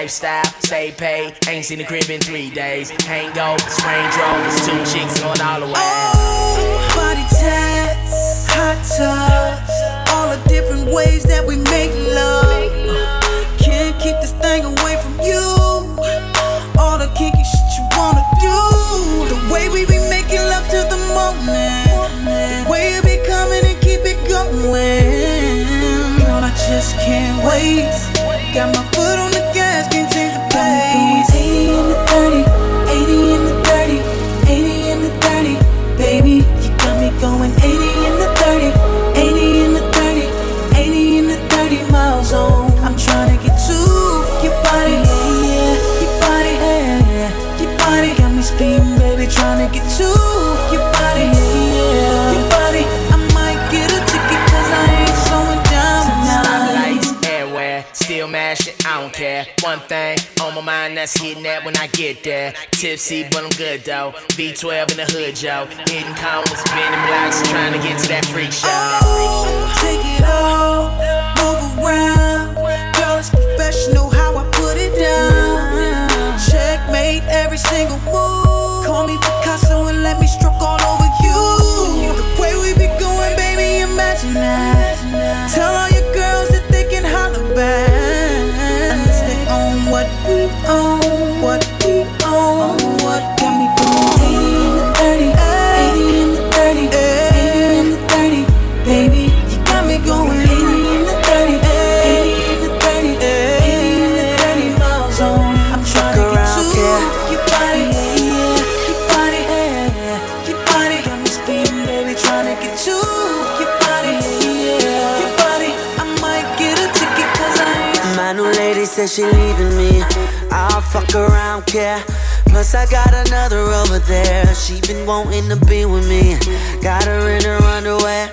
Lifestyle, stay paid. Ain't seen the crib in three days. Hangover, Range Rovers, two chicks going all the way. Oh, body tats, hot tubs. All the different ways that we make love. Can't keep this thing away from you. All the kinky shit you wanna do. The way we be making love to the moment. The way you be coming and keep it going. Girl, I just can't wait. Got my that's hitting that when I get there. Tipsy, but I'm good though. V12 in the hood, Joe. Hitting corners, spinning blocks, trying to get to that freak show. Oh, take it all, move around. Girl, it's professional how I put it down. Checkmate every single move. Call me Picasso and let me stroke all she leaving me. I'll fuck around, care. Plus I got another over there. She been wanting to be with me. Got her in her underwear.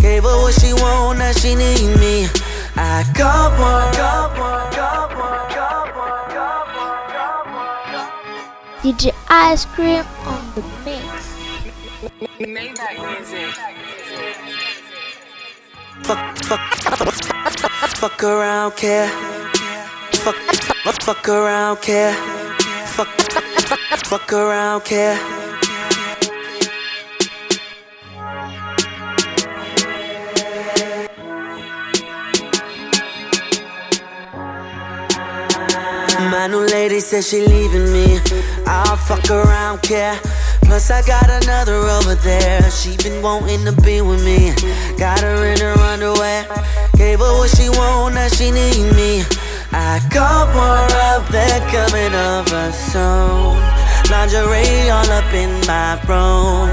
Gave her what she want, now she need me. I got one. Got one, got one, got one, got one, got one. DJ Ice Cream on the mix. Fuck, fuck, fuck around, care. Fuck, fuck, fuck around, care. Fuck, fuck around, care. My new lady says she leaving me. I'll fuck around, care. Plus I got another over there. She been wanting to be with me. Got her in her underwear. Gave her what she want, now she need me. I got more up there coming over soon. Lingerie all up in my room.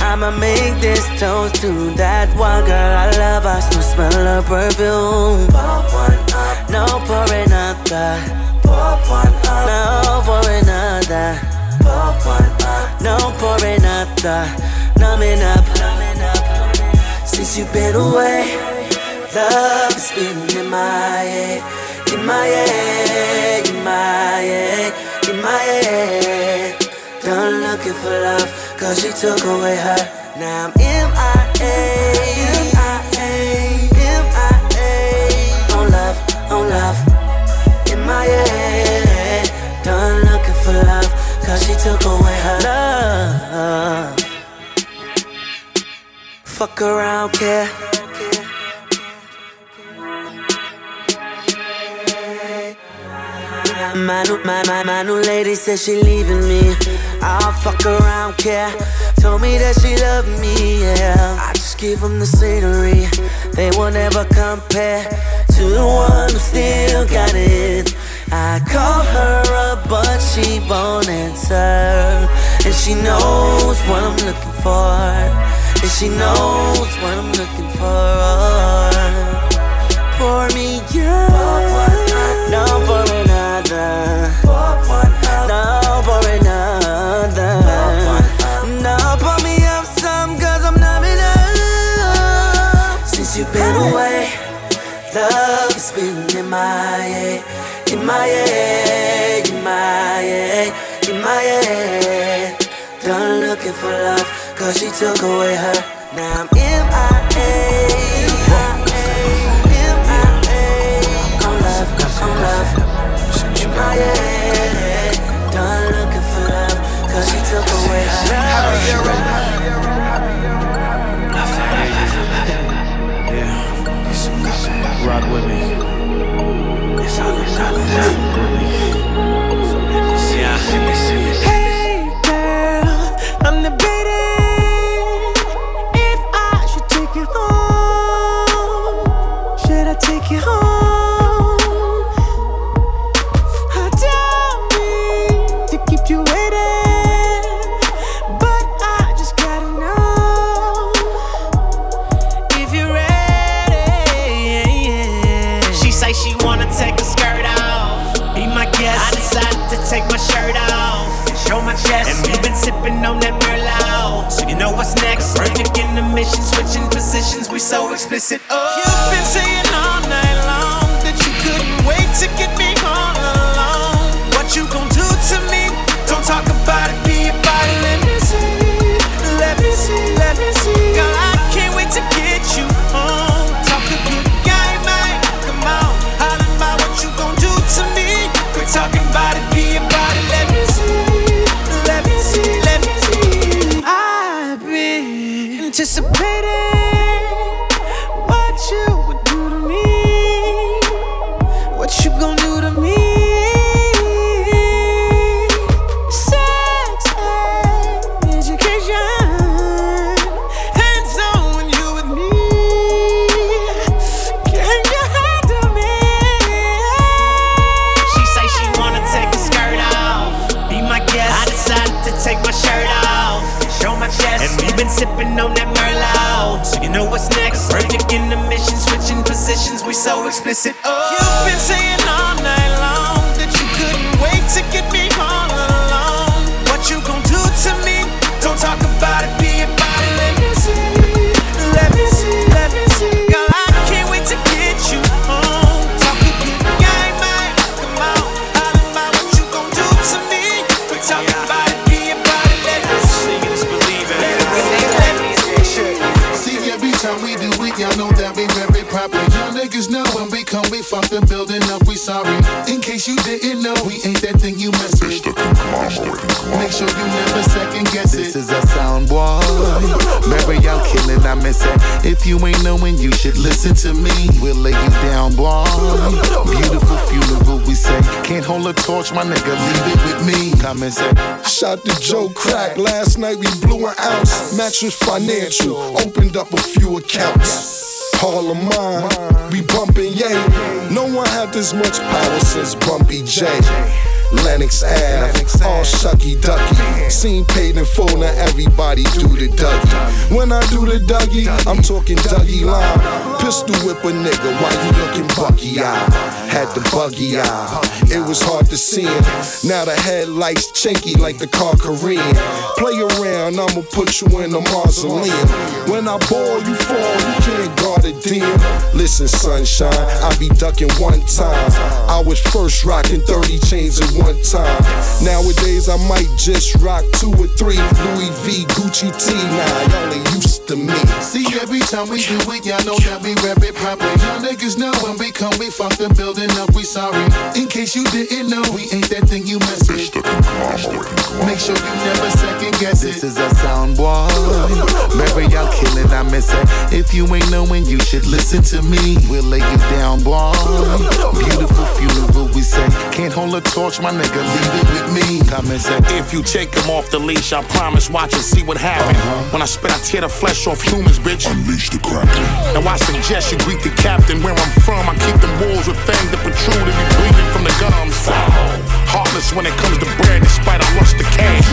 I'ma make this toast to that one girl I love. I still smell her perfume. Pour one up, no pour another. Pour one up, no pour another. Pour one up, no pour another. Numbing up, numbing up. Since you've been away, love has been in my head, in my head, in my head, in my head. Done looking for love, cause she took away her. Now I'm MIA, MIA, MIA. On love, on love, in my head. Done looking for love, cause she took away her love. Fuck around, care. My new, my, my, my new lady says she leaving me. I'll fuck around, care. Told me that she loved me, yeah. I just give them the scenery. They will never compare to the one who still got it. I call her up, but she won't answer. And she knows what I'm looking for. And she knows what I'm looking for. Pour me away. Love is spinning in my head, in my head, in my head, in my head. Done looking for love, cause she took away her. Now I'm MIA. Done looking for love, cause she took away her love. Rock with me. It's all about Yeah. Perfect mission, switching positions. We so explicit. Oh. You've been saying all night long that you couldn't wait to get me all alone. What you gon' do to me? Don't talk about it, torch, my nigga, leave it with me. Come and say, Shot the Joe Crack. Last night we blew an ounce. Mattress Financial opened up a few accounts. Hall of mine, we bumping yay. No one had this much power since Bumpy J. Lenox Ave, all shucky ducky. Seen paid in full, now everybody do the Dougie. When I do the Dougie, I'm talking Dougie line. Pistol whip a nigga while you looking bucky eye. Had the buggy eye, it was hard to see him. Now the headlights chinky like the car Korean. Play around, I'ma put you in a mausoleum. When I ball, you fall, you can't guard a damn. Listen, sunshine, I be ducking one time. I was first rocking 30 chains at one time. Nowadays, I might just rock two or three Louis V, Gucci T. Nah, y'all ain't used to me. See, every time we do it, y'all know that we rap it proper. Y'all niggas know when we come, we fuck the building up, we sorry. In case you didn't know, we ain't that thing you mess with. Make sure you never second guess This is a sound boy. Remember y'all killing, I miss it. If you ain't knowing, you should listen to me. We'll lay you down, boy. Beautiful funeral, we say. Can't hold a torch, my nigga, leave it with me. Come and say, If you take him off the leash, I promise, watch and see what happens. Uh-huh. When I spit, I tear the flesh off humans, bitch. Unleash the kraken. Now I suggest you greet the captain where I'm from. I keep them walls with fangs that protrude and be bleeding from the gums. Heartless when it comes to bread, despite rush cash.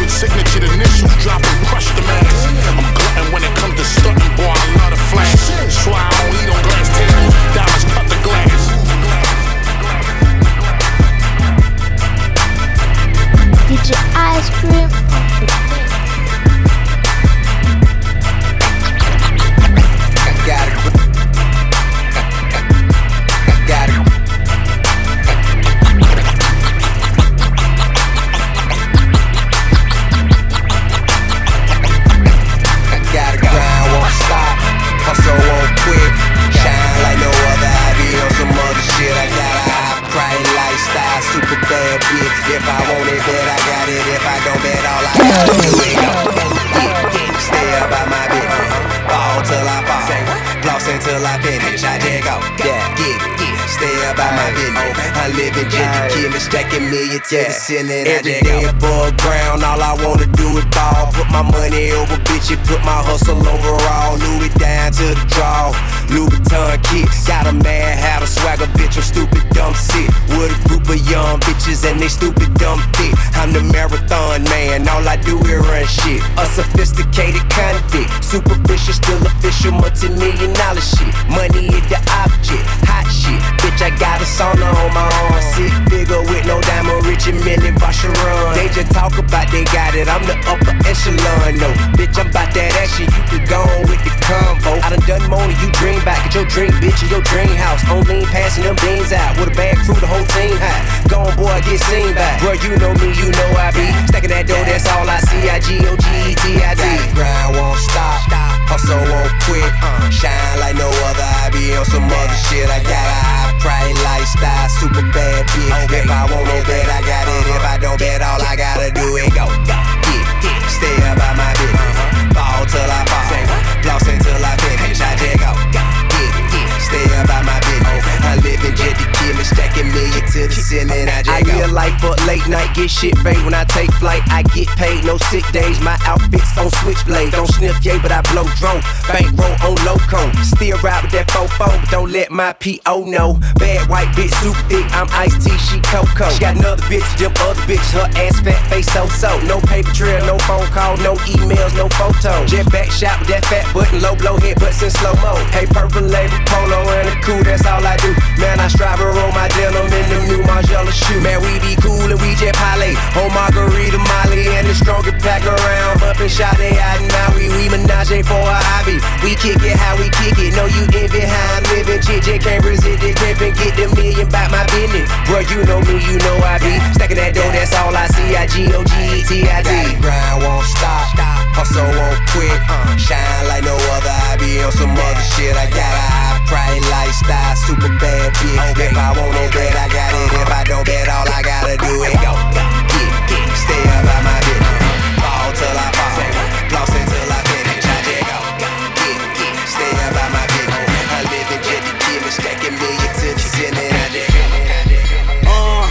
With signature initials drop and crush the mass. I'm glutton when it comes to stunting, boy. I love the flash. Why I don't eat on glass tables. Diamonds cut the glass. Ice Cream that bitch. If I want it, bet I got it. If I don't bet, all I got is it. Stay up by my bitch. Fall till I fall. Floss until I finish. I dig out. Yeah, get it. Stay I'm living just to kill it, stacking million to the ceiling. Every day above ground, all I wanna do is ball. Put my money over bitch, bitches, put my hustle over overall. Louis down to the draw. Louis Vuitton kit, got a mad hat, a swagger bitch, I'm stupid, dumb sick. With a group of young bitches and they stupid, dumb thick. I'm the marathon man, all I do is run shit. A sophisticated convict, superficial, still official, multi million dollar shit. Money is the object, hot shit. Bitch, I got a sauna on my arm, sick figure with no diamond, rich and million run. They just talk about they got it, I'm the upper echelon, no. Bitch, I'm about that action, you can go on with the combo. I done done more than you dream back at your dream, bitch, in your dream house. On lean, passing them beans out with a bag crew, the whole team high. Gone, boy, get seen by. Bro, you know me, you know I be. Stacking that dough, that's all I see. I G O G E T I D. Grind won't stop, hustle won't quit. Uh, shine like no other. I be on some other shit. I got a lifestyle, super bad bitch. If I want no bet, I got it. If I don't bet, all I gotta do is go. Get, stay up by my business. Fall till I fall. Floss until I finish. I just go. Get, stay up by my business. I live in to kill it, stacking million to the ceiling. I just I go. life but late night, get shit paid when I take flight. I get paid, no sick days. My outfits on switchblade. Don't sniff yay, but I blow drone. Bankroll on loco. Still ride with that fofo, but don't let my PO know. Bad white bitch, super thick. I'm iced tea, she cocoa. She got another bitch, them other bitch. Her ass fat, face so so. No paper trail, no phone call, no emails, no photos. Jet back shot with that fat button, low blow hit butts in slow mo. Hey, purple label, polo and a cool, that's all I do. Man, I strive to roll my denim in the new Margiela shoes. Man, we be cool and we jet parlay. Oh, margarita, Molly, and the strongest pack around. Up and shot they out now. We, we menage for a hobby. We kick it how we kick it. No, you envy how I'm living. Just can't resist it. Grip and get the million back my business. Bro, you know me, you know I be. Stacking that dough, that's all I see. I G O G E T I D. Grind won't stop. Hustle won't quit. Uh, shine like no other. I be on some other shit. I got a high price lifestyle, super bad bitch. If I want no bet, I got it. If I don't bet, all I gotta do is go. Get, get, stay up by my business. Fall till I fall. Floss until I finish. I just go. Get, get, stay up by my business. I live in jet to kill it, stacking million to the ceiling. I just. Uh,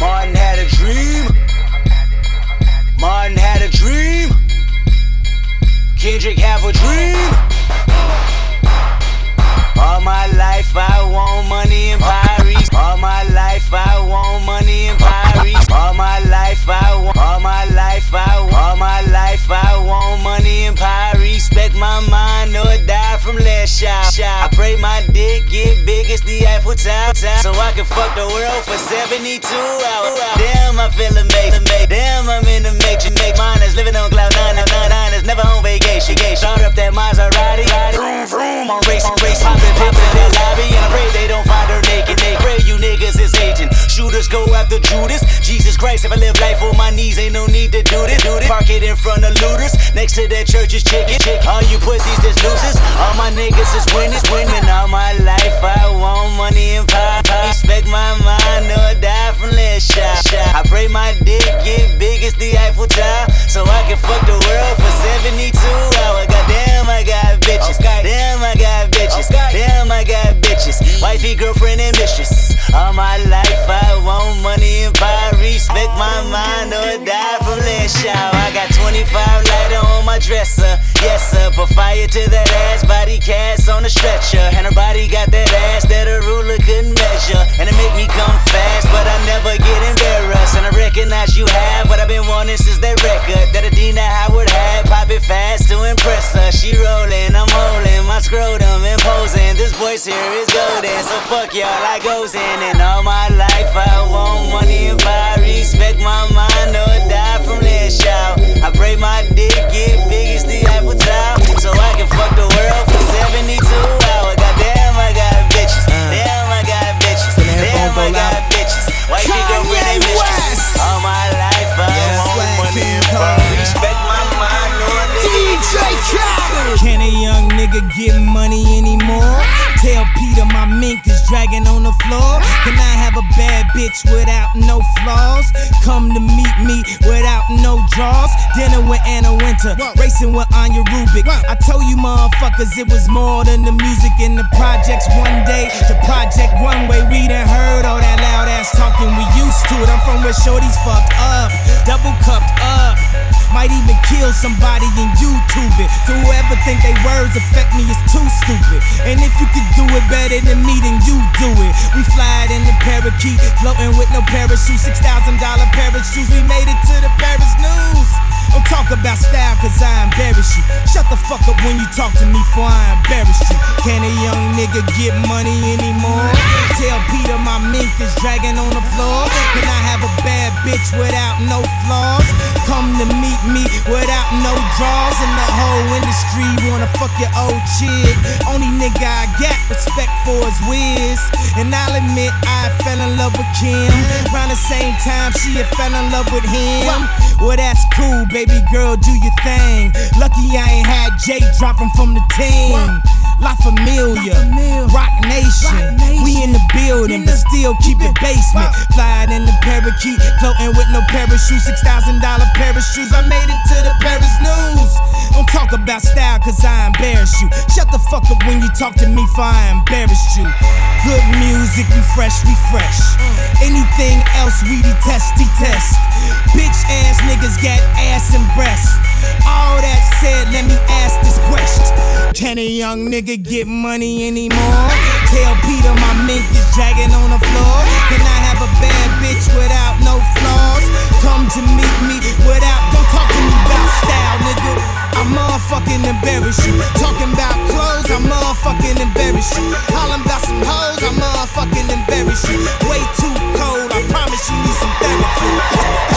Martin had a dream. Martin had a dream. Kendrick have a dream. I want money in Paris. All my life I want money in Paris. All my life I want. All my life I want. All my life I want money in Paris. Respect my mind or die from last shot. I pray my dick get big as the Eiffel Tower, so I can fuck the world for 72 hours. Damn, I feel amazing. Damn, I'm in the major. Make mine is living on cloud nine. Nine nine is never on vacation. Start up that Maserati. Vroom vroom on race on race. Poppin' poppin' in that lobby, and I pray they don't find her naked. They pray you niggas is hating. Shooters go after Judas. Jesus Christ, if I live life on my knees, ain't no need to do this. Do this. Park it in front of looters. Next to that church is chicken. chicken. All you pussies is losers. All my niggas is winners. Winning all my life. I want money and power. Respect my mind or to that ass. Body cast on a stretcher. And her body got that ass that a ruler couldn't measure. And it make me come fast, but I never get embarrassed. And I recognize you have what I've been wanting since that record that Adina Howard had. Pop it fast to impress her. She rolling, I'm holding my scrotum voice here is golden, so fuck y'all, I goes in. And all my life I want money and power. Respect my mind or die from less shout. I pray my dick get big as the Eiffel Tower, so I can fuck the world for 72 hours. Goddamn, I got bitches. Damn, I got bitches. Damn, I got bitches. White girl with a mistress. All my life I want money and power. Respect my mind or DJ Khaled. Can a young nigga get money anymore? Tell Peter my mink is dragging on the floor. Can I have a bad bitch without no flaws? Come to meet me without no draws. Dinner with Anna Wintour, racing with Anja Rubik. I told you motherfuckers it was more than the music in the projects one day. The project one way, we done heard all that loud ass talking. We used to it. I'm from where shorties fucked up, double cupped up. Might even kill somebody in YouTube it. To whoever think they words affect me is too stupid. And if you could do it better than me, then you do it. We fly in the parakeet, floating with no parachute. Six thousand dollar parachutes. We made it to the Paris news. Don't talk about style, cause I embarrass you. Shut the fuck up when you talk to me, for I embarrass you. Can a young nigga get money anymore? Tell Peter my mink is dragging on the floor. Can I have a bad bitch without no flaws? Come to meet me without no draws. And the whole industry wanna fuck your old chick. Only nigga I got respect for is Wiz. And I'll admit I fell in love with Kim. Around the same time she had fell in love with him. Well, that's cool, baby girl, do your thing. Lucky I ain't had Jay dropping from the team. La Familia, Roc Nation. We in the building, but still keep it basement. Flying in the parakeet, floating with no parachute. Six thousand dollar parachutes. I made it to the Paris news. Don't talk about style, cause I embarrass you. Shut the fuck up when you talk to me, for I embarrassed you. Good music, we fresh, we fresh. Anything else, we detest, detest. Bitch ass niggas got ass and breasts. All that said, let me ask this question. Can a young nigga get money anymore? Tell Peter my mink is dragging on the floor. Can I have a bad bitch without no flaws? Come to meet me without, don't talk to me about style, nigga. I motherfucking embarrass you. Talking about clothes, I motherfucking embarrass you. Hollin' about some hoes, I motherfucking embarrass you. Way too cold, I promise you need some therapy.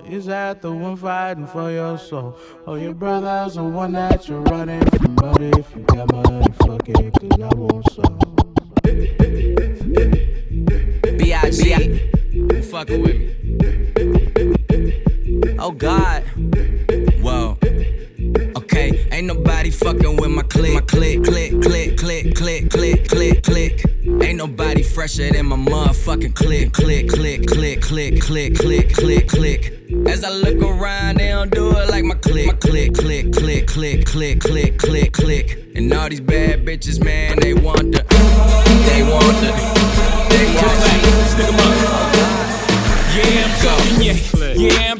Is that the one fighting for your soul? Or your brother's the one that you're running from? But if you got money, fuck it, cause I want some. B.I.G. Fucking with me. Oh God. Whoa. Okay, ain't nobody fucking with my click, my click, click, click, click, click, click, click, click. Ain't nobody fresher than my motherfucking click, click, click, click, click, click, click, click, click. As I look around, they don't do it like my click, my click, click, click, click, click, click, click, click. And all these bad bitches, man, they want the, they want the, they want the. Stick 'em up. Yeah, I'm talking yeah. Yeah, I'm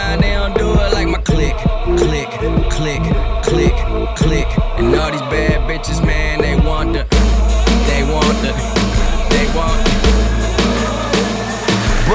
click, click, click, click. And all these bad bitches, man, they want the, they want the, they want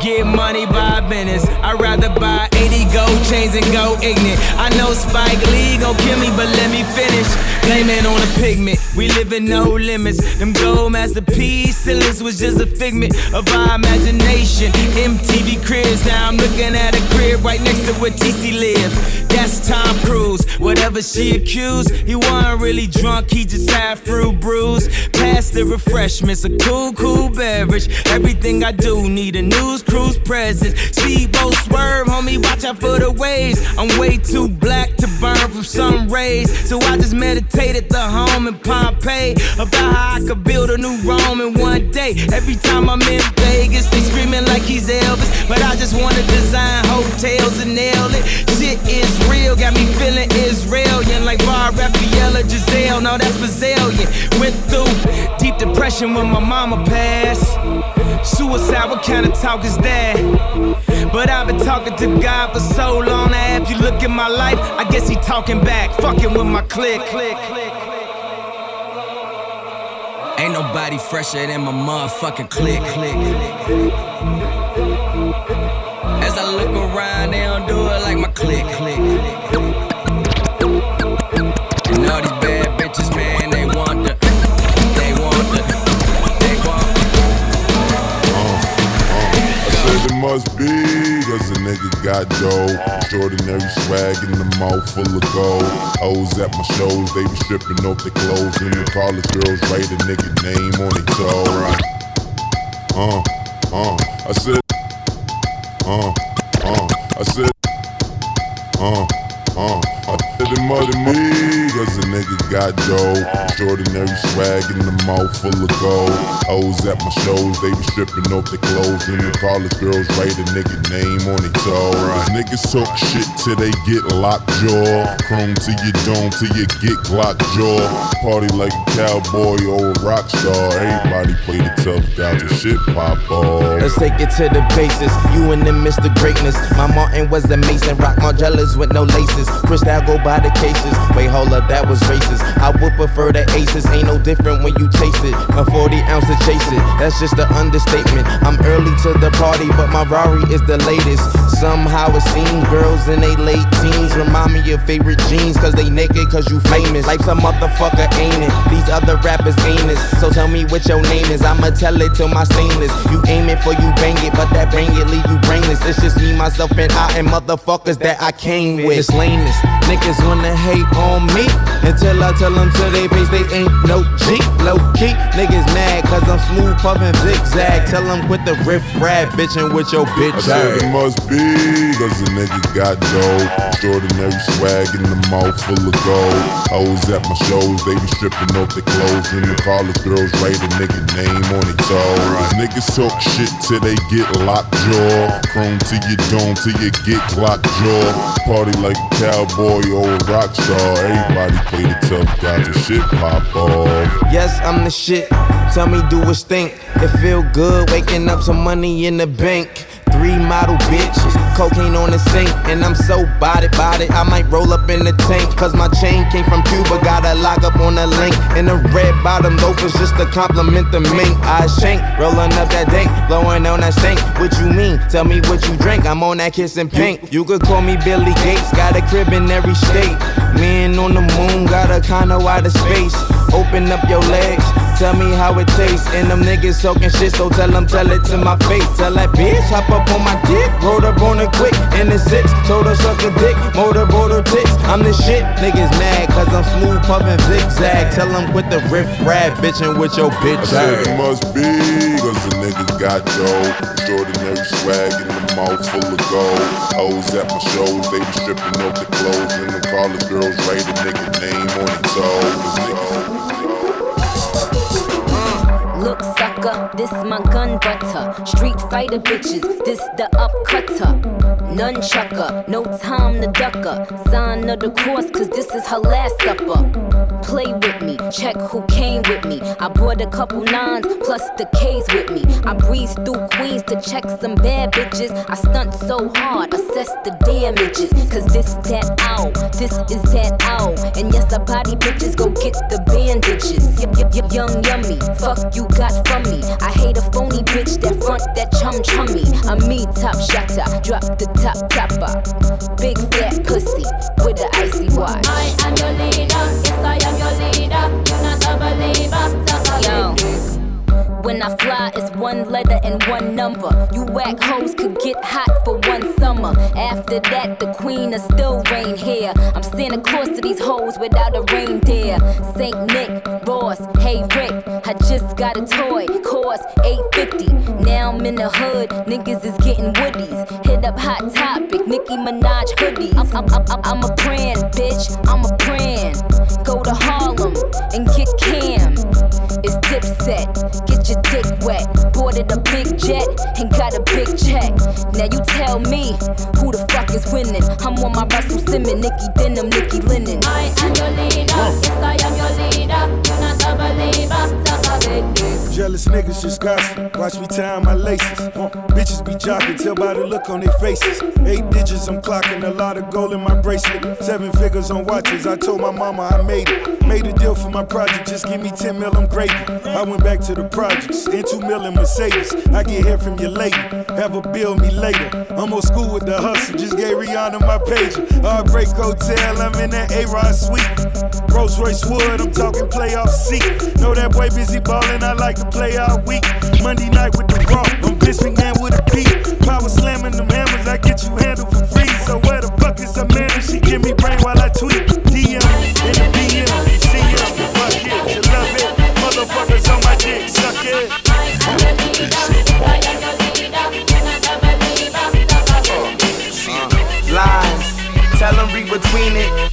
get money by business. I'd rather buy 80 gold chains and go ignorant. I know Spike Lee gon' kill me, but let me finish. Blaming on the pigment, we live in no limits. Them gold masterpiece ceilings was just a figment of our imagination. MTV cribs, now I'm looking at a crib right next to where TC live. That's Tom Cruise. Whatever she accused, he wasn't really drunk, he just had fruit brews. Pass the refreshments, a cool, cool beverage. Everything I do need a news cruise presence. Speedboat swerve, homie, watch out for the waves. I'm way too black to burn from sun rays, so I just meditated the home in Pompeii about how I could build a new Rome in one day. Every time I'm in Vegas, they screaming like he's Elvis, but I just wanna design hotels and nail it. Shit is real, got me feeling Israelian like Bar Refaeli Gisele. No, that's Brazilian. Went through deep depression when my mama passed. Suicide, what kind of talk is that? But I've been talking to God for so long. Now, if you look at my life, I guess he talking back, fucking with my click. Ain't nobody fresher than my motherfucking click. As I look around, they don't do it like my click. And it must be, cause a nigga got dough. Extraordinary swag in the mouth full of gold. Hoes at my shows, they be stripping off their clothes. And the college girls write a nigga name on their toe. Uh, uh, I said, uh, uh, I said, uh, uh, I said it must me, cause a nigga got dough. Extraordinary swag in the mouth full of gold. Hoes at my shows, they be stripping off their clothes. And the college girls write a nigga name on their toe. Niggas talk shit till they get locked jaw. Chrome to your dome till you get Glock jaw. Party like a cowboy or a rock star. Everybody play the tough guy till shit pop off. Let's take it to the basis. You and them Mr. Greatness. My Martin was a Mason. Rock Margielas with no laces. Crystal go by the cases. Wait, hold up, that was racist. I would prefer the aces. Ain't no different when you chase it. A 40 ounce to chase it. That's just an understatement. I'm early to the party, but my Rari is the latest. Somehow it seems girls in they late teens remind me of favorite jeans. Cause they naked, cause you famous. Life's a motherfucker, ain't it? These other rappers ain't it. So tell me what your name is. I'ma tell it to my stainless. You aim it for you bang it, but that bang it leave you brainless. It's just me, myself, and I, and motherfuckers that I came with. It's lameness. Niggas wanna hate on me until I tell them to they face they ain't no G. Low key, niggas mad cause I'm smooth puffin' zigzag. Tell them quit the riff rap bitchin' with your bitch I said it must be, cause a nigga got dough. Extraordinary swag in the mouth full of gold. Hoes at my shows, they be stripping off their clothes. And the college girls write a nigga name on their toe. Niggas talk shit till they get locked jaw. Chrome to your dome till you get locked jaw. Party like a cowboy or a rock star. Everybody play the tough guy till shit pop off. Yes, I'm the shit. Tell me, do a stink. It feel good waking up some money in the bank. Three model bitches, cocaine on the sink, and I'm so body body. I might roll up in the tank, cause my chain came from Cuba. Got a lock up on the link, and the red bottom loafers just to compliment the mink. I shank, rolling up that dank, blowing on that stink. What you mean? Tell me what you drink. I'm on that kissing pink. You could call me Billy Gates, got a crib in every state. Man on the moon, got a out of space. Open up your legs. Tell me how it tastes, and them niggas talking shit, so tell them, tell it to my face. Tell that bitch, hop up on my dick, rolled up on it quick, in the six, told her suck a dick, motorboat her tits. I'm the shit, niggas mad, cause I'm smooth puffin' zigzag. Tell them quit the riff rap, bitchin' with your bitch. I said it must be, cause a nigga got dough. Extraordinary swag in the mouth full of gold. Hoes at my shows, they be stripping off their clothes. And the college girls write a nigga name on their toe. Uh, look, sucker, this my gun butter. Street fighter bitches, this the upcutter. Nunchucker, no time to duck up. Sign of the cross, cause this is her last supper. Play with me, check who came with me. I brought a couple nines plus the K's with me. I breeze through Queens to check some bad bitches. I stunt so hard, assess the damages. Cause this that out, this is that out. And yes, I body bitches, go get the bandages. Y- y- y- young yummy, fuck you got from me. I hate a phony bitch that front that chum chummy. A me top shotter, drop the top topper. Big fat pussy with the icy watch. I am your leader, yes I am your leader. You're not a believer, Yo. When I fly, it's one letter and one number. You whack hoes could get hot for one summer. After that, the queen of still reign here. I'm Santa Claus to these hoes without a reindeer. Saint Nick, Ross, hey Rick, I just got a toy, cost 850. Now I'm in the hood, niggas is getting woodies. Up Hot Topic, Nicki Minaj hoodies. I'm, I'm, I'm, I'm a brand, bitch, I'm a brand. Go to Harlem and get Cam. It's dipset, get your dick wet. Boarded a big jet and got a big check. Now you tell me who the fuck is winning. I'm on my Russell Simmons, Nicki Denim, Nicki Linen. I am your leader, yes I am your leader. Jealous niggas just gossip. Watch me tie my laces. Uh, bitches be jocking, tell by the look on their faces. Eight digits, I'm clocking a lot of gold in my bracelet. Seven figures on watches. I told my mama I made it. Made a deal for my project, just give me 10 mil, I'm gravy. I went back to the projects, in two mil in Mercedes. I get here from your lady, have a bill me later. I'm old school with the hustle, just gave Rihanna my page. Heartbreak Hotel, I'm in that A-Rod suite. Rolls Royce Wood, I'm talking playoff seat. Know that boy busy ballin', I like to play all week. Monday night with the raw, I'm Vince McMahon with a beat. Power slamming them hammers, I get you handled for free. So where the fuck is Amanda? She give me brain while I tweet. DM in the it, you love it. Motherfuckers on my dick, suck it.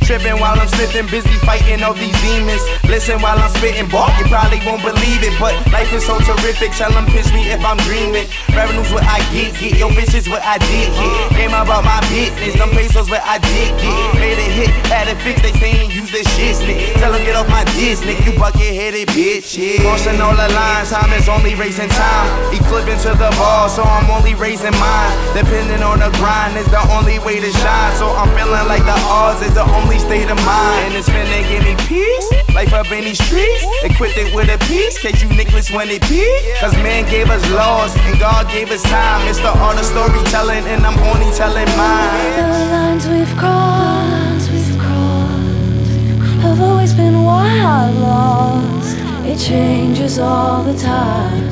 Tripping while I'm slipping, busy fighting all these demons. Listen while I'm spitting, bark, you probably won't believe it. But life is so terrific, tell them pitch me if I'm dreaming. Revenue's what I get, get your bitches what I did get. Game about my business, them pesos what I did get. Made a hit, had it fix, they saying use this shit, slick. Tell them get off my diss, Nick, you bucket headed bitch. Crossing all the lines, time is only racing time. Eclipsing to the ball, so I'm only raising mine. Depending on the grind is the only way to shine. So I'm feeling like the odds is the only state of mind. And it's finna give me peace. Life up in these streets. Equipped it with a piece. Case you Nicholas when it peak. Cause man gave us laws and God gave us time. It's the art of storytelling, and I'm only telling mine. The lines we've crossed, we've crossed, have always been I lost. It changes all the time.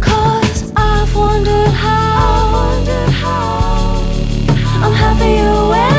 Cause I've wondered how, I'm happier when I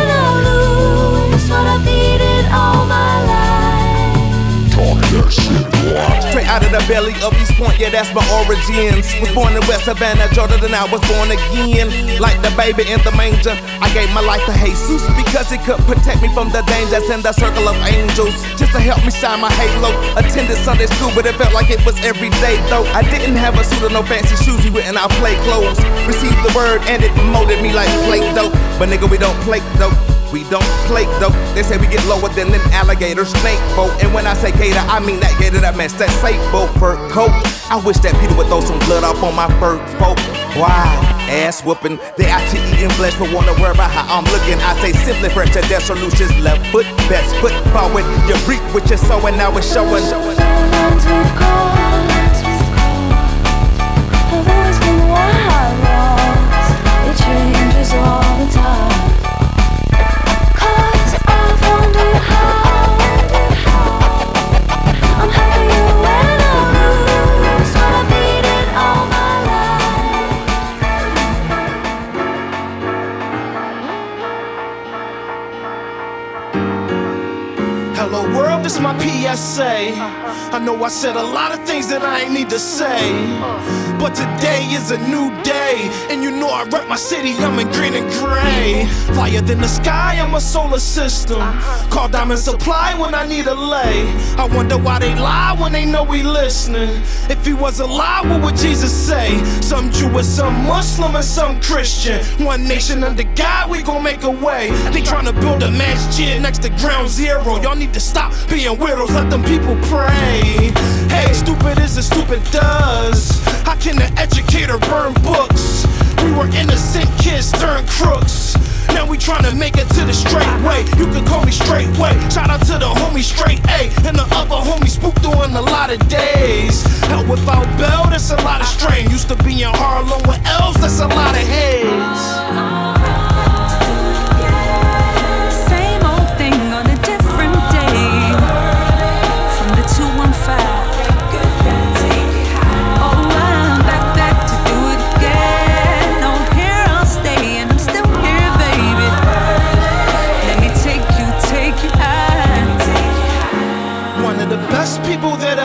Straight out of the belly of East Point, yeah, that's my origins. Was born in West Savannah, Georgia, then I was born again. Like the baby in the manger, I gave my life to Jesus because it could protect me from the dangers in the circle of angels. Just to help me shine my halo. Attended Sunday school, but it felt like it was every day though. I didn't have a suit or no fancy shoes, we went and I play clothes. Received the word and it molded me like plate dope. But nigga, we don't play dope. We don't play though. They say we get lower than an alligator snake boat. And when I say gator, I mean that gator that match that safe boat fur coat. I wish that Peter would throw some blood up on my fur coat. Why? Ass whooping. They out to eating flesh, but wanna worry about how I'm looking. I say simply fresh to their solutions. Left foot, best foot forward. You reap what you're sowing, now it's showing. It changes all the time. My PSA. I know I said a lot of things that I ain't need to say. But today is a new day. And you know I rep my city, I'm in green and gray. Flyer than the sky, I'm a solar system. Call Diamond Supply when I need a lay. I wonder why they lie when they know we listening. If he was alive, what would Jesus say? Some Jewish, some Muslim, and some Christian. One nation under God, we gon' make a way. They tryna build a masjid next to ground zero. Y'all need to stop being widows, let them people pray. Hey, stupid is as stupid does. How can an educator burn books? We were innocent kids turned crooks. Now we tryna make it to the straight way. You can call me straight way. Shout out to the homie straight A. And the other homie spook doing a lot of days. Hell without Bell, that's a lot of strain. Used to be in Harlem with L's, that's a lot of haze.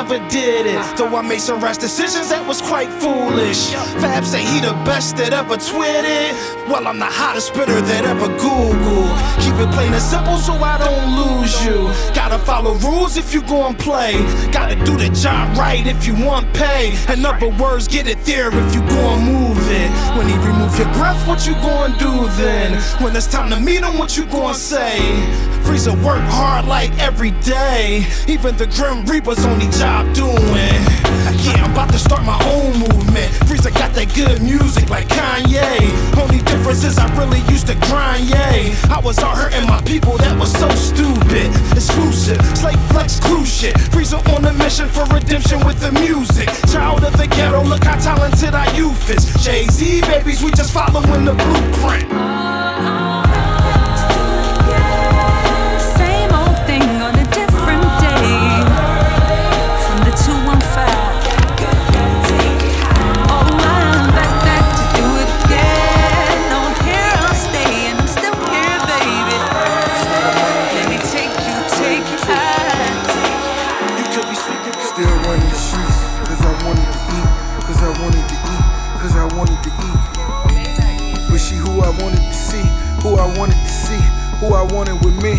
Did it. Though I made some rash decisions that was quite foolish. Fab say he the best that ever tweeted. Well, I'm the hottest spitter that ever Google. Keep it plain and simple so I don't lose you. Gotta follow rules if you gon' play. Gotta do the job right if you want pay. In other words, get it there if you gon' move it. When he remove your breath, what you gon' do then? When it's time to meet him, what you gon' say? Frieza work hard like every day. Even the Grim Reaper's only job doing. Yeah, I'm about to start my own movement. Frieza got that good music like Kanye. Only difference is I really used to grind, yay. I was out hurting my people, that was so stupid. Exclusive, slate flex clue shit. Frieza on a mission for redemption with the music. Child of the ghetto, look how talented our youth is. Jay Z babies, we just following the blueprint. Uh-huh. Who I wanted to see, who I wanted with me.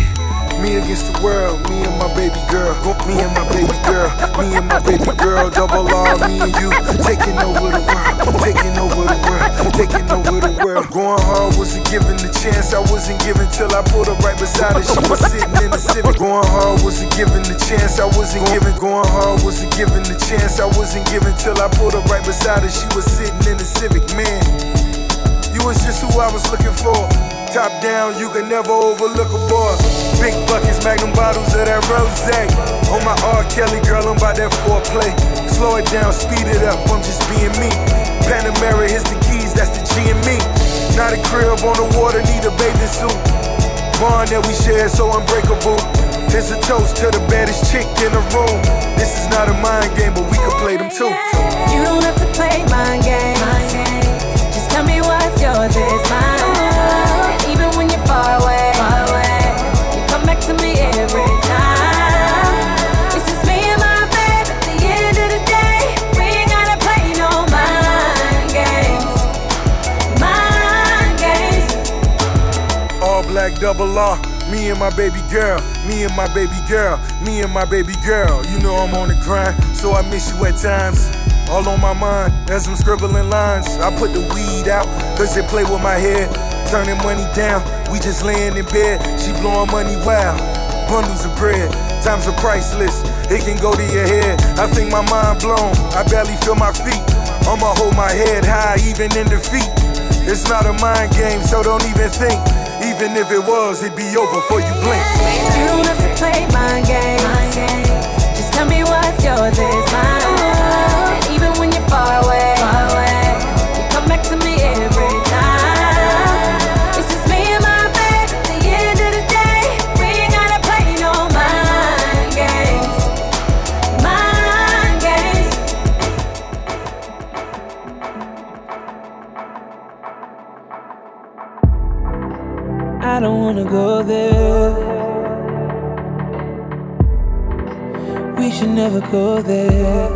Me against the world, me and my baby girl, me and my baby girl, me and my baby girl, double R, me and you, taking over the world, taking over the world, taking over the world. Going hard wasn't given the chance, I wasn't given till I pulled up right beside her. She was sitting in the Civic. Going hard wasn't given the chance, I wasn't given. Going hard wasn't given the chance, I wasn't given till I pulled up right beside her. She was sitting in the Civic, man. You was just who I was looking for. Top down, you can never overlook a boy. Big buckets, magnum bottles of that rose. On my R. Kelly, girl, I'm by that foreplay. Slow it down, speed it up, I'm just being me. Panamera, here's the keys, that's the G and me. Not a crib on the water, need a bathing suit. Bond that we share, so unbreakable. Here's a toast to the baddest chick in the room. This is not a mind game, but we can play them too. You don't have to play my game. Double R. Me and my baby girl, me and my baby girl, me and my baby girl. You know I'm on the grind, so I miss you at times. All on my mind, as I'm scribbling lines. I put the weed out, cause it play with my head. Turning money down, we just laying in bed. She blowing money wild, bundles of bread. Times are priceless, it can go to your head. I think my mind blown, I barely feel my feet. I'ma hold my head high, even in defeat. It's not a mind game, so don't even think. Even if it was, it'd be over before you blink. You don't have to play my game. Just tell me what's yours is mine. Even when you're far away, never go there.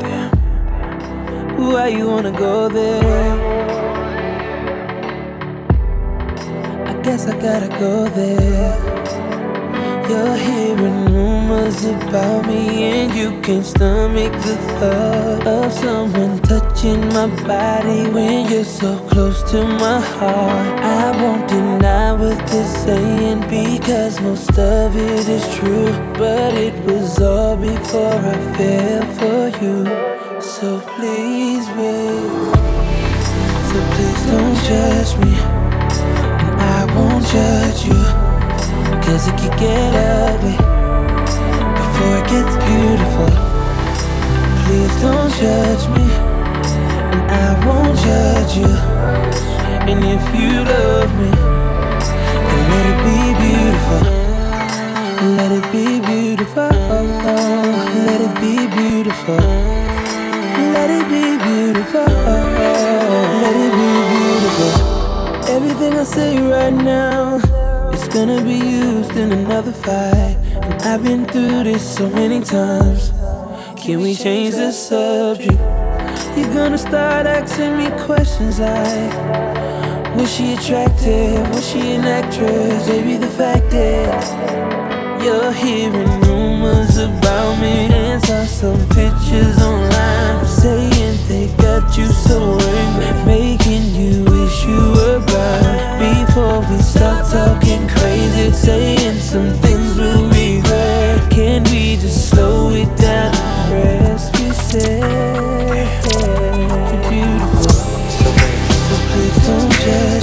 Damn. Why you wanna go there? I guess I gotta go there. You're hearing rumors about me, and you can't stomach the thought of someone touching my body when you're so close to my heart. I won't deny what they're saying because most of it is true, but it was all before I fell for you. So please, wait. so please don't judge me, and I won't judge you. Cause it could get ugly before it gets beautiful. Please don't judge me, and I won't judge you. And if you love me, then let it be beautiful. Let it be beautiful. Let it be beautiful. Let it be beautiful. Let it be beautiful. Everything I say right now is gonna be used in another fight. And I've been through this so many times. Can we change the subject? You're gonna start asking me questions like was she attractive? Was she an actress? Maybe the fact is, you're hearing rumors about me and saw some pictures online saying they got you so angry, making you wish you were blind. Before we start talking crazy, saying some things we'll regret. Can we just slow it down and rest? You said. just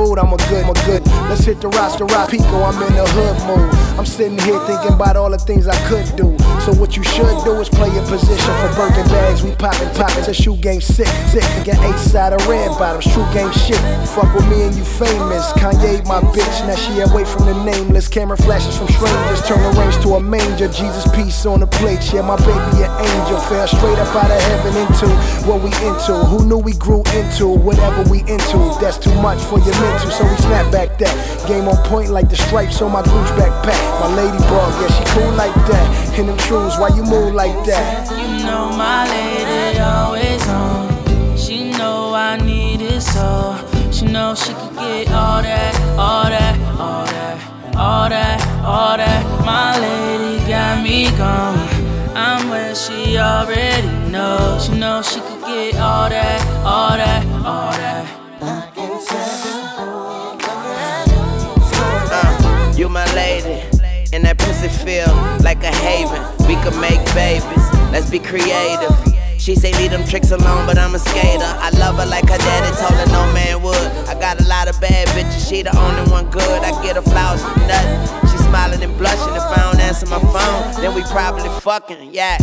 food, I'm a good, I'm a good. Let's hit the roster, rock Pico, I'm in the hood mood. I'm sitting here thinking about all the things I could do. So what you should do is play your position for Birkin bags. We poppin', poppin', the shoe game sick, sick. Get eight side of red bottoms, true game shit. Fuck with me and you famous. Kanye my bitch, now she away from the nameless. Camera flashes from strangers, turn the range to a manger. Jesus peace on the plate, yeah my baby an angel. Fell straight up out of heaven into what we into. Who knew we grew into whatever we into? That's too much for your mental, so we snap back that. Game on point like the stripes on my Gucci backpack. My lady ladybug, yeah she cool like that. In them shoes, why you move like that? You know my lady always on. She know I need it so. She know she can get all that, all that, all that, all that, all that. My lady got me going. I'm where she already knows. She know she can get all that, all that, all that. Uh, you my lady, and that pussy feel like a haven. We could make babies, let's be creative. She say leave them tricks alone, but I'm a skater. I love her like her daddy told her no man would. I got a lot of bad bitches, she the only one good. I get her flowers for nothing. She smiling and blushing. If I don't answer my phone, then we probably fucking, yeah.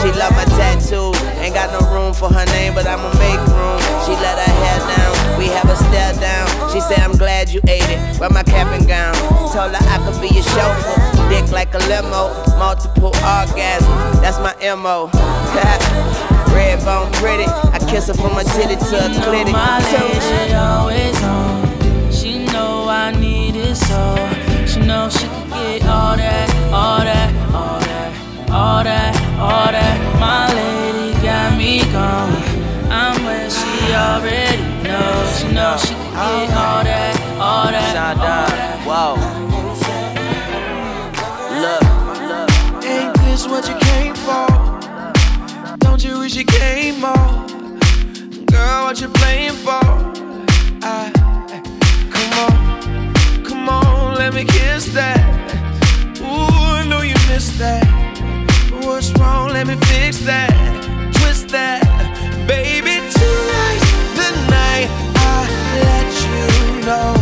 She love my tattoos, ain't got no room for her name, but I'ma make room. She let her hair down, we have a stare down. She said, I'm glad you ate it, wear my like a limo, multiple orgasms, that's my MO. Red bone pretty, I kiss her from her titty to her clitty. my lady always on. She know I need it so. She know she can get all that, all that, all that, all that, all that. My lady got me going. I'm where she already knows. She know she can get all that, all that, all that. Whoa. Look, what you came for? Don't you wish you came more? Girl, what you playing for? I, come on, come on, let me kiss that. Ooh, I know you missed that. What's wrong? Let me fix that. Twist that, baby. Tonight's the night I let you know.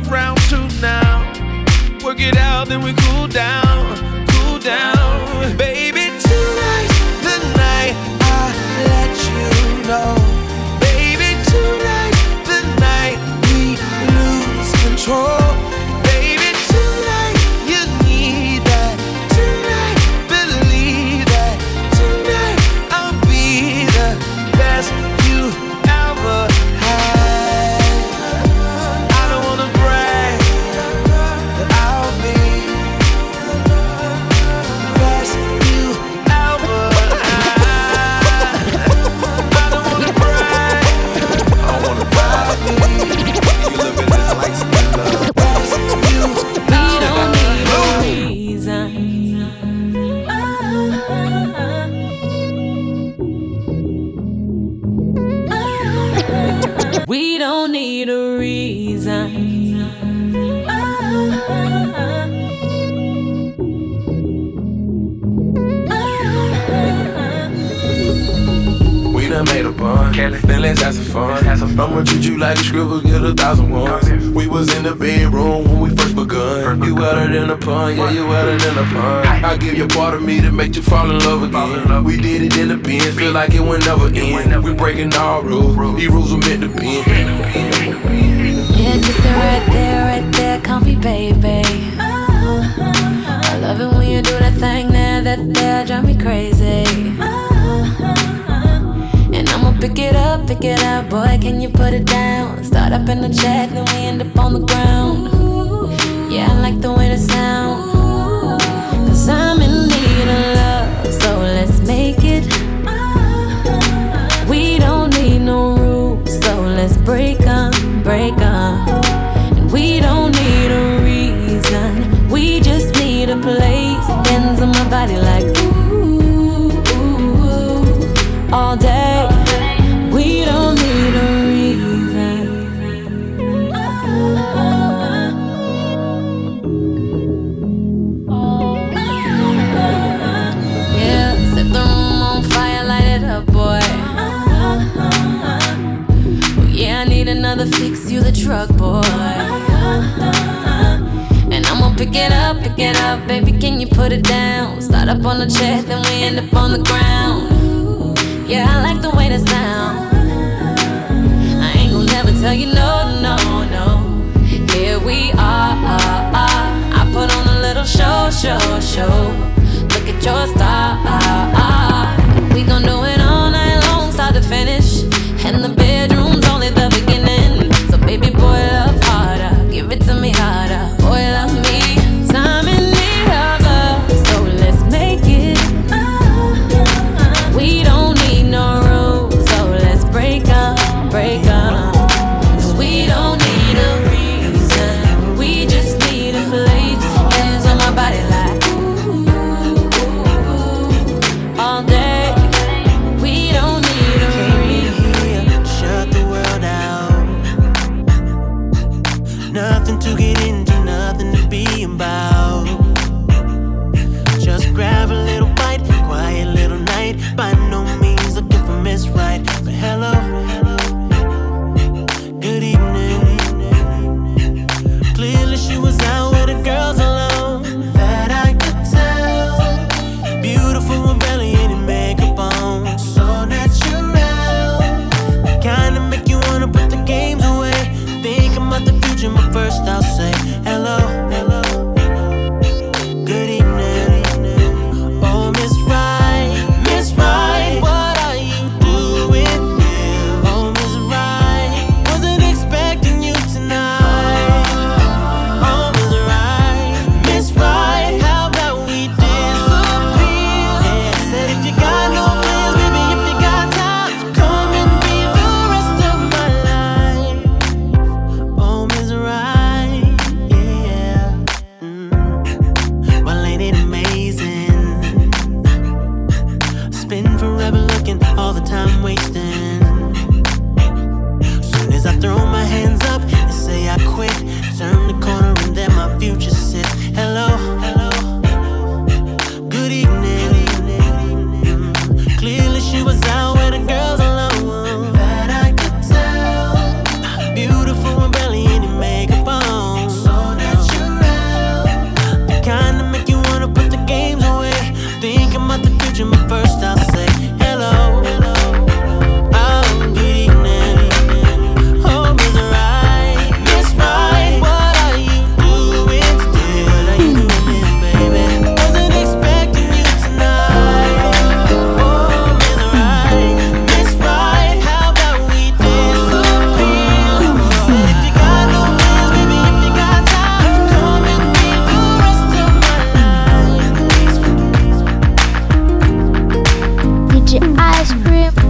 It round two now. Work it out, then we cool down, cool down, baby. apart. I give you part of me to make you fall in love again. We did it in the pen, feel like it would never end. We breaking all rules, these rules were meant to be. Yeah, just right there, right there, comfy baby. I love it when you do that thing now that there drive me crazy. And I'ma pick it up, pick it up, boy, can you put it down? Start up in the chat, then we end up on the ground. Yeah, I like the way it sounds. I'm in need of love, so let's make it Grim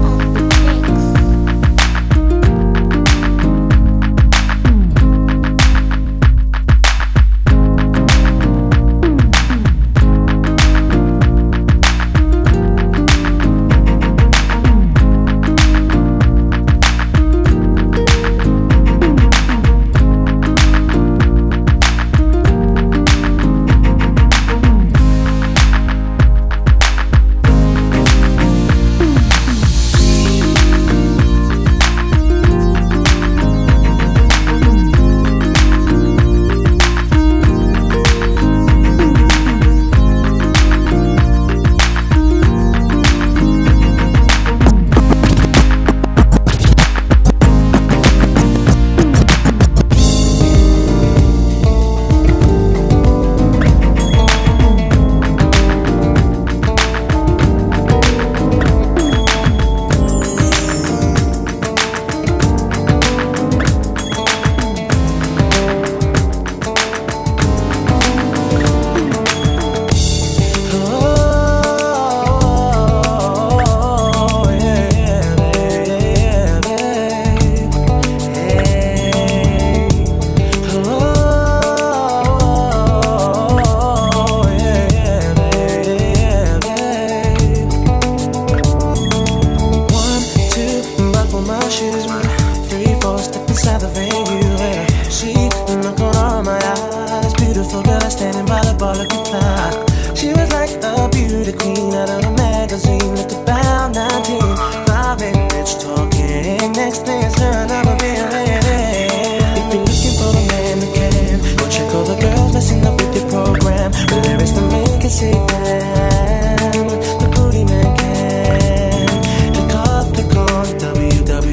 the girls messing up with your program. The lyrics to make it say damn. The booty man can. Click off, click on www.cd.com.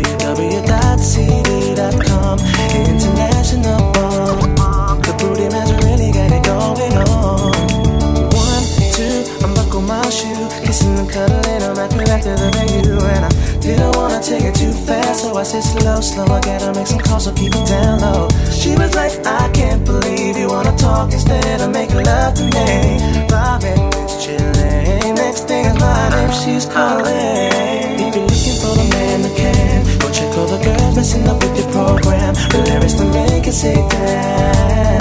International bomb. The booty man's really got it going on. One, two, I'm buckle my shoe, kissing and cuddling. I'm acting to the venue, and I didn't wanna take it too fast, so I said slow, slow. I gotta make some calls, so keep it down low. She was like, I love to me. Five minutes chilling, next thing is my name, she's calling. If you're looking for the man that can, check all the girls messing up with your program. The lyrics to make it say damn,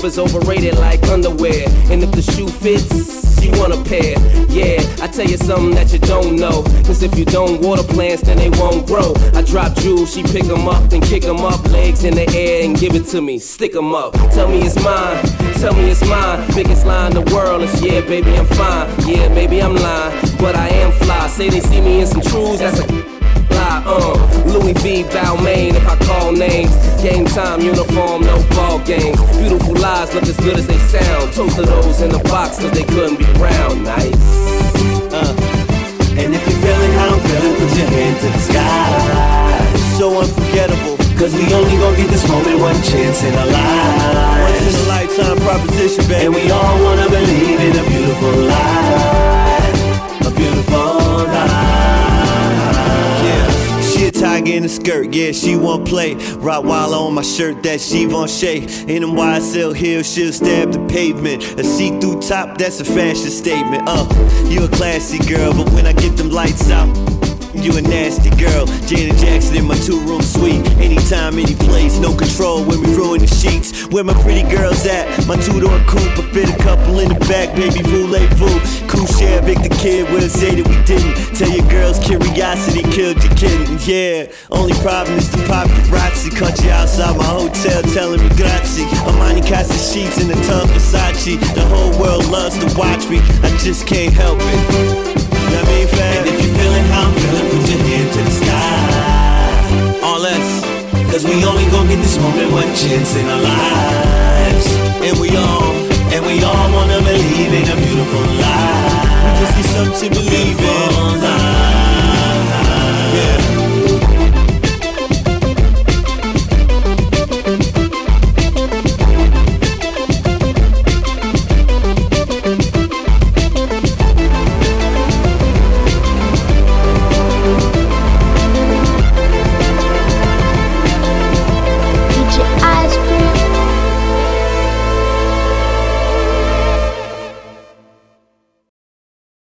Truth is overrated like underwear. And if the shoe fits, you want a pair. Yeah, I tell you something that you don't know. Cause if you don't water plants, then they won't grow. I drop jewels, she pick 'em up and kick 'em up. Legs in the air and give it to me. Stick 'em up. Tell me it's mine. Tell me it's mine. Biggest lie in the world is yeah, baby, I'm fine. Yeah, maybe I'm lying, but I am fly. Say they see me in some trues, that's a lie, uh. Louis V. Balmain, if I call names. Game time, uniform, no ball games. Beautiful lies look as good as they sound. Toast to those in the box, cause they couldn't be round. Nice. Uh. And if you're feeling how I'm feeling, put your hand to the sky. It's so unforgettable. Cause we only gon' get this moment one chance in our lives. Once in a lifetime proposition, baby. And we all wanna believe in a beautiful life. Tiger in a skirt, yeah, she won't play. Rottweiler on my shirt, that she won't shake. In them YSL heels, she'll stab the pavement. A see-through top, that's a fashion statement. Uh, you a classy girl, but when I get them lights out. You a nasty girl, Janet Jackson in my two-room suite. Anytime, any place, no control when we ruin the sheets. Where my pretty girls at? My two-door coupe, I fit a couple in the back, baby, voulez-vous. Cool share, Vic the kid, we'll say that we didn't. Tell your girls curiosity killed your kitten, yeah. Only problem is the paparazzi caught you outside my hotel telling me grazie. Armani Casa sheets in the tongue Versace. The whole world loves to watch me, I just can't help it. You Know I mean, fam? Feeling how I'm feeling, put your hand to the sky. All us. Cause we only gon' get this moment one chance in our lives. And we all, and we all wanna believe in a beautiful life. We just need something to believe in.